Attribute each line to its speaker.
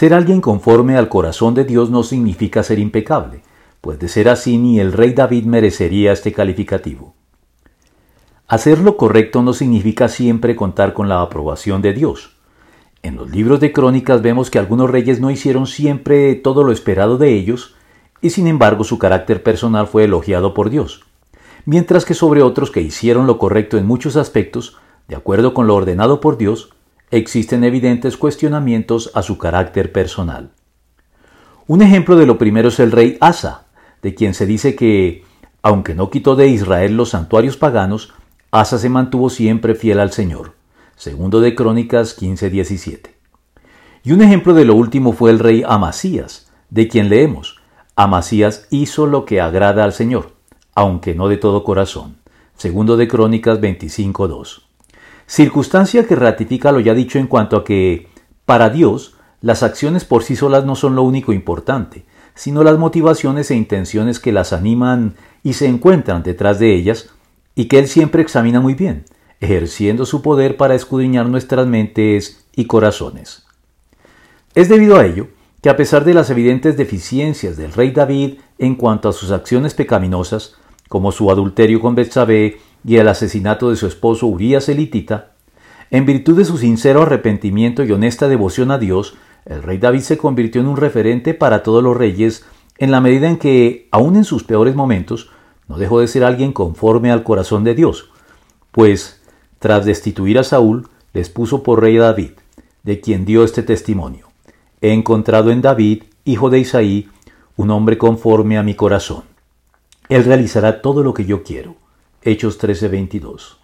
Speaker 1: Ser alguien conforme al corazón de Dios no significa ser impecable, pues de ser así ni el rey David merecería este calificativo. Hacer lo correcto no significa siempre contar con la aprobación de Dios. En los libros de crónicas vemos que algunos reyes no hicieron siempre todo lo esperado de ellos, y sin embargo su carácter personal fue elogiado por Dios, mientras que sobre otros que hicieron lo correcto en muchos aspectos, de acuerdo con lo ordenado por Dios, existen evidentes cuestionamientos a su carácter personal. Un ejemplo de lo primero es el rey Asa, de quien se dice que, aunque no quitó de Israel los santuarios paganos, Asa se mantuvo siempre fiel al Señor. Segundo de Crónicas 15:17. Y un ejemplo de lo último fue el rey Amasías, de quien leemos, Amasías hizo lo que agrada al Señor, aunque no de todo corazón. Segundo de Crónicas 25:2 circunstancia que ratifica lo ya dicho en cuanto a que, para Dios, las acciones por sí solas no son lo único importante, sino las motivaciones e intenciones que las animan y se encuentran detrás de ellas, y que Él siempre examina muy bien, ejerciendo su poder para escudriñar nuestras mentes y corazones. Es debido a ello que a pesar de las evidentes deficiencias del rey David en cuanto a sus acciones pecaminosas, como su adulterio con Betsabé y el asesinato de su esposo Urías elitita, en virtud de su sincero arrepentimiento y honesta devoción a Dios, el rey David se convirtió en un referente para todos los reyes en la medida en que, aun en sus peores momentos, no dejó de ser alguien conforme al corazón de Dios, pues, tras destituir a Saúl, les puso por rey a David, de quien dio este testimonio. He encontrado en David, hijo de Isaí, un hombre conforme a mi corazón. Él realizará todo lo que yo quiero. Hechos 13:22.